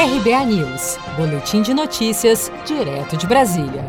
RBA News, Boletim de Notícias, direto de Brasília.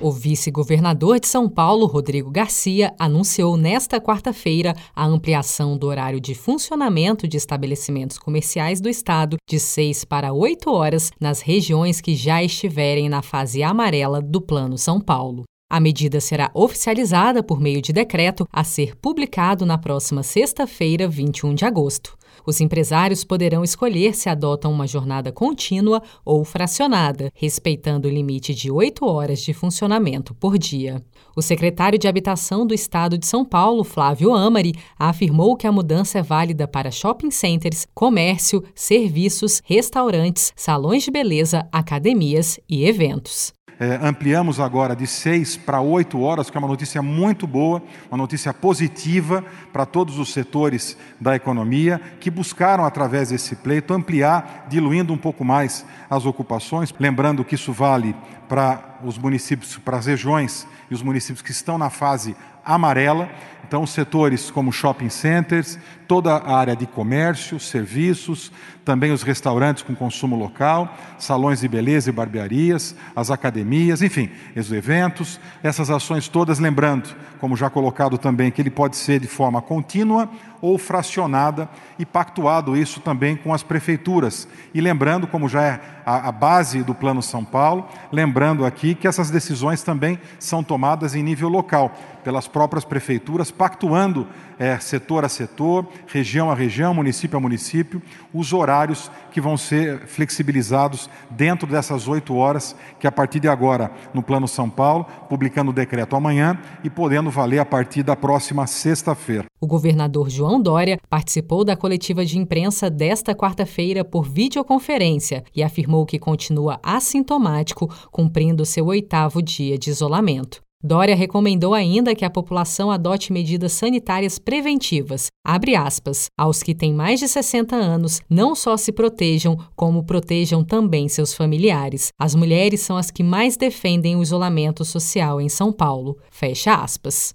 O vice-governador de São Paulo, Rodrigo Garcia, anunciou nesta quarta-feira a ampliação do horário de funcionamento de estabelecimentos comerciais do estado de 6 para 8 horas nas regiões que já estiverem na fase amarela do Plano São Paulo. A medida será oficializada por meio de decreto a ser publicado na próxima sexta-feira, 21 de agosto. Os empresários poderão escolher se adotam uma jornada contínua ou fracionada, respeitando o limite de oito horas de funcionamento por dia. O secretário de Habitação do Estado de São Paulo, Flávio Amari, afirmou que a mudança é válida para shopping centers, comércio, serviços, restaurantes, salões de beleza, academias e eventos. É, ampliamos agora de seis para oito horas, que é uma notícia muito boa, uma notícia positiva para todos os setores da economia que buscaram, através desse pleito, ampliar, diluindo um pouco mais as ocupações. Lembrando que isso vale para os municípios, para as regiões e os municípios que estão na fase amarela. Então, setores como shopping centers, toda a área de comércio, serviços, também os restaurantes com consumo local, salões de beleza e barbearias, as academias, enfim, os eventos, essas ações todas, lembrando, como já colocado também, que ele pode ser de forma contínua ou fracionada e pactuado isso também com as prefeituras. E lembrando, como já é a, a base do Plano São Paulo, lembrando aqui que essas decisões também são tomadas em nível local, pelas próprias prefeituras, pactuando é, setor a setor, região a região, município a município, os horários que vão ser flexibilizados dentro dessas oito horas, que a partir de agora, no Plano São Paulo, publicando o decreto amanhã e podendo valer a partir da próxima sexta-feira. O governador João Dória participou da coletiva de imprensa desta quarta-feira por videoconferência e afirmou que continua assintomático, cumprindo seu oitavo dia de isolamento. Dória recomendou ainda que a população adote medidas sanitárias preventivas, abre aspas, aos que têm mais de 60 anos, não só se protejam, como protejam também seus familiares. As mulheres são as que mais defendem o isolamento social em São Paulo. Fecha aspas.